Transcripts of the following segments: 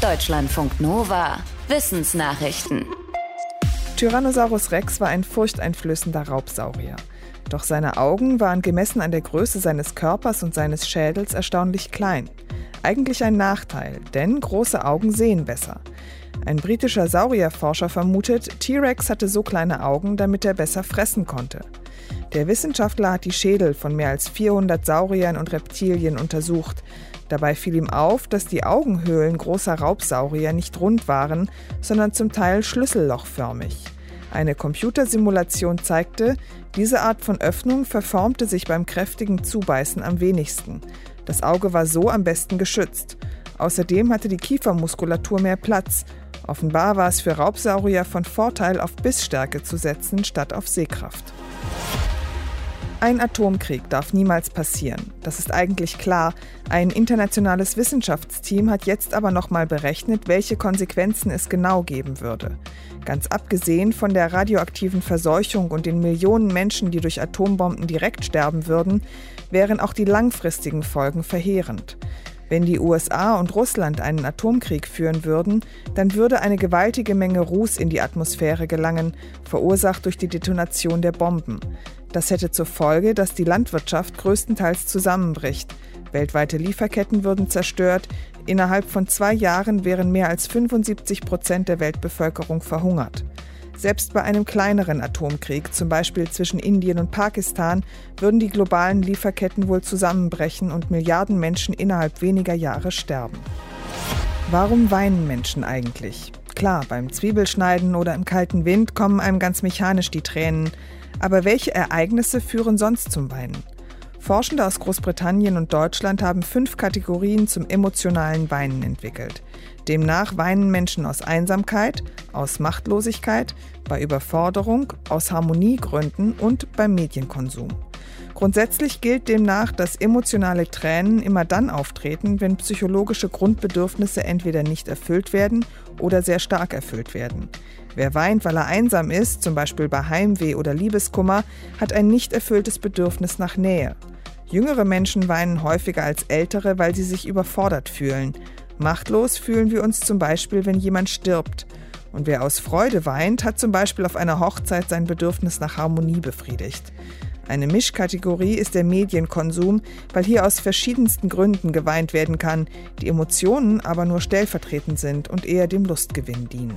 Deutschlandfunk Nova. Wissensnachrichten. Tyrannosaurus Rex war ein furchteinflößender Raubsaurier. Doch seine Augen waren gemessen an der Größe seines Körpers und seines Schädels erstaunlich klein. Eigentlich ein Nachteil, denn große Augen sehen besser. Ein britischer Saurierforscher vermutet, T-Rex hatte so kleine Augen, damit er besser fressen konnte. Der Wissenschaftler hat die Schädel von mehr als 400 Sauriern und Reptilien untersucht. Dabei fiel ihm auf, dass die Augenhöhlen großer Raubsaurier nicht rund waren, sondern zum Teil schlüssellochförmig. Eine Computersimulation zeigte, diese Art von Öffnung verformte sich beim kräftigen Zubeißen am wenigsten. Das Auge war so am besten geschützt. Außerdem hatte die Kiefermuskulatur mehr Platz. Offenbar war es für Raubsaurier von Vorteil, auf Bissstärke zu setzen, statt auf Sehkraft. Ein Atomkrieg darf niemals passieren. Das ist eigentlich klar. Ein internationales Wissenschaftsteam hat jetzt aber nochmal berechnet, welche Konsequenzen es genau geben würde. Ganz abgesehen von der radioaktiven Verseuchung und den Millionen Menschen, die durch Atombomben direkt sterben würden, wären auch die langfristigen Folgen verheerend. Wenn die USA und Russland einen Atomkrieg führen würden, dann würde eine gewaltige Menge Ruß in die Atmosphäre gelangen, verursacht durch die Detonation der Bomben. Das hätte zur Folge, dass die Landwirtschaft größtenteils zusammenbricht. Weltweite Lieferketten würden zerstört. Innerhalb von zwei Jahren wären mehr als 75 Prozent der Weltbevölkerung verhungert. Selbst bei einem kleineren Atomkrieg, zum Beispiel zwischen Indien und Pakistan, würden die globalen Lieferketten wohl zusammenbrechen und Milliarden Menschen innerhalb weniger Jahre sterben. Warum weinen Menschen eigentlich? Klar, beim Zwiebelschneiden oder im kalten Wind kommen einem ganz mechanisch die Tränen. Aber welche Ereignisse führen sonst zum Weinen? Forschende aus Großbritannien und Deutschland haben fünf Kategorien zum emotionalen Weinen entwickelt. Demnach weinen Menschen aus Einsamkeit, aus Machtlosigkeit, bei Überforderung, aus Harmoniegründen und beim Medienkonsum. Grundsätzlich gilt demnach, dass emotionale Tränen immer dann auftreten, wenn psychologische Grundbedürfnisse entweder nicht erfüllt werden oder sehr stark erfüllt werden. Wer weint, weil er einsam ist, zum Beispiel bei Heimweh oder Liebeskummer, hat ein nicht erfülltes Bedürfnis nach Nähe. Jüngere Menschen weinen häufiger als ältere, weil sie sich überfordert fühlen. Machtlos fühlen wir uns zum Beispiel, wenn jemand stirbt. Und wer aus Freude weint, hat zum Beispiel auf einer Hochzeit sein Bedürfnis nach Harmonie befriedigt. Eine Mischkategorie ist der Medienkonsum, weil hier aus verschiedensten Gründen geweint werden kann, die Emotionen aber nur stellvertretend sind und eher dem Lustgewinn dienen.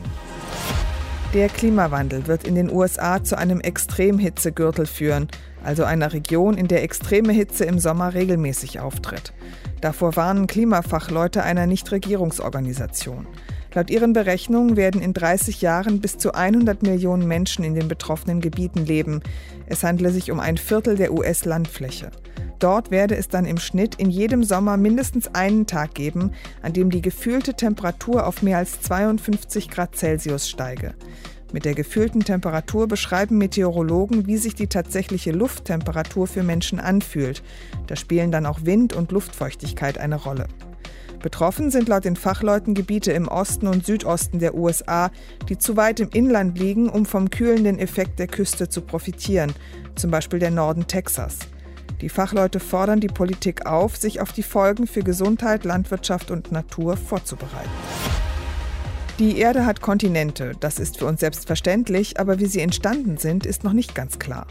Der Klimawandel wird in den USA zu einem Extremhitzegürtel führen, also einer Region, in der extreme Hitze im Sommer regelmäßig auftritt. Davor warnen Klimafachleute einer Nichtregierungsorganisation. Laut ihren Berechnungen werden in 30 Jahren bis zu 100 Millionen Menschen in den betroffenen Gebieten leben. Es handle sich um ein Viertel der US-Landfläche. Dort werde es dann im Schnitt in jedem Sommer mindestens einen Tag geben, an dem die gefühlte Temperatur auf mehr als 52 Grad Celsius steige. Mit der gefühlten Temperatur beschreiben Meteorologen, wie sich die tatsächliche Lufttemperatur für Menschen anfühlt. Da spielen dann auch Wind und Luftfeuchtigkeit eine Rolle. Betroffen sind laut den Fachleuten Gebiete im Osten und Südosten der USA, die zu weit im Inland liegen, um vom kühlenden Effekt der Küste zu profitieren, zum Beispiel der Norden Texas. Die Fachleute fordern die Politik auf, sich auf die Folgen für Gesundheit, Landwirtschaft und Natur vorzubereiten. Die Erde hat Kontinente, das ist für uns selbstverständlich, aber wie sie entstanden sind, ist noch nicht ganz klar.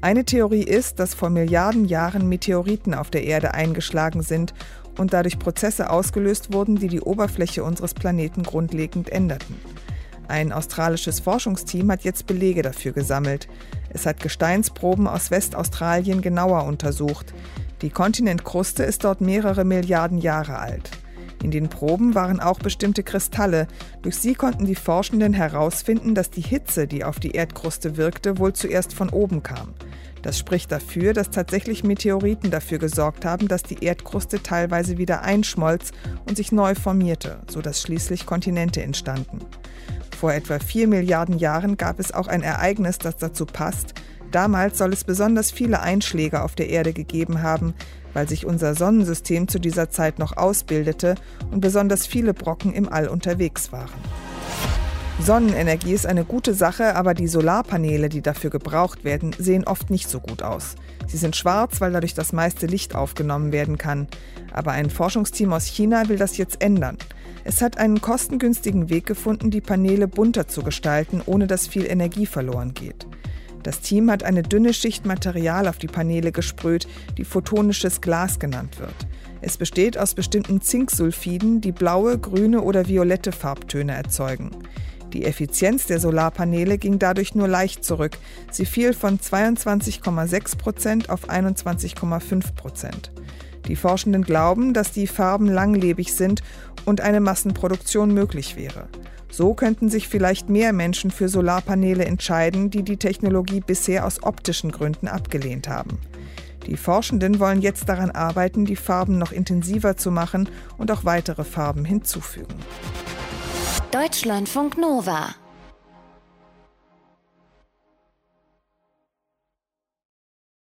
Eine Theorie ist, dass vor Milliarden Jahren Meteoriten auf der Erde eingeschlagen sind und dadurch Prozesse ausgelöst wurden, die die Oberfläche unseres Planeten grundlegend änderten. Ein australisches Forschungsteam hat jetzt Belege dafür gesammelt. Es hat Gesteinsproben aus Westaustralien genauer untersucht. Die Kontinentkruste ist dort mehrere Milliarden Jahre alt. In den Proben waren auch bestimmte Kristalle. Durch sie konnten die Forschenden herausfinden, dass die Hitze, die auf die Erdkruste wirkte, wohl zuerst von oben kam. Das spricht dafür, dass tatsächlich Meteoriten dafür gesorgt haben, dass die Erdkruste teilweise wieder einschmolz und sich neu formierte, sodass schließlich Kontinente entstanden. Vor etwa vier Milliarden Jahren gab es auch ein Ereignis, das dazu passt. Damals soll es besonders viele Einschläge auf der Erde gegeben haben, weil sich unser Sonnensystem zu dieser Zeit noch ausbildete und besonders viele Brocken im All unterwegs waren. Sonnenenergie ist eine gute Sache, aber die Solarpaneele, die dafür gebraucht werden, sehen oft nicht so gut aus. Sie sind schwarz, weil dadurch das meiste Licht aufgenommen werden kann. Aber ein Forschungsteam aus China will das jetzt ändern. Es hat einen kostengünstigen Weg gefunden, die Paneele bunter zu gestalten, ohne dass viel Energie verloren geht. Das Team hat eine dünne Schicht Material auf die Paneele gesprüht, die photonisches Glas genannt wird. Es besteht aus bestimmten Zinksulfiden, die blaue, grüne oder violette Farbtöne erzeugen. Die Effizienz der Solarpaneele ging dadurch nur leicht zurück. Sie fiel von 22,6 Prozent auf 21,5 Prozent. Die Forschenden glauben, dass die Farben langlebig sind und eine Massenproduktion möglich wäre. So könnten sich vielleicht mehr Menschen für Solarpaneele entscheiden, die die Technologie bisher aus optischen Gründen abgelehnt haben. Die Forschenden wollen jetzt daran arbeiten, die Farben noch intensiver zu machen und auch weitere Farben hinzufügen. Deutschlandfunk Nova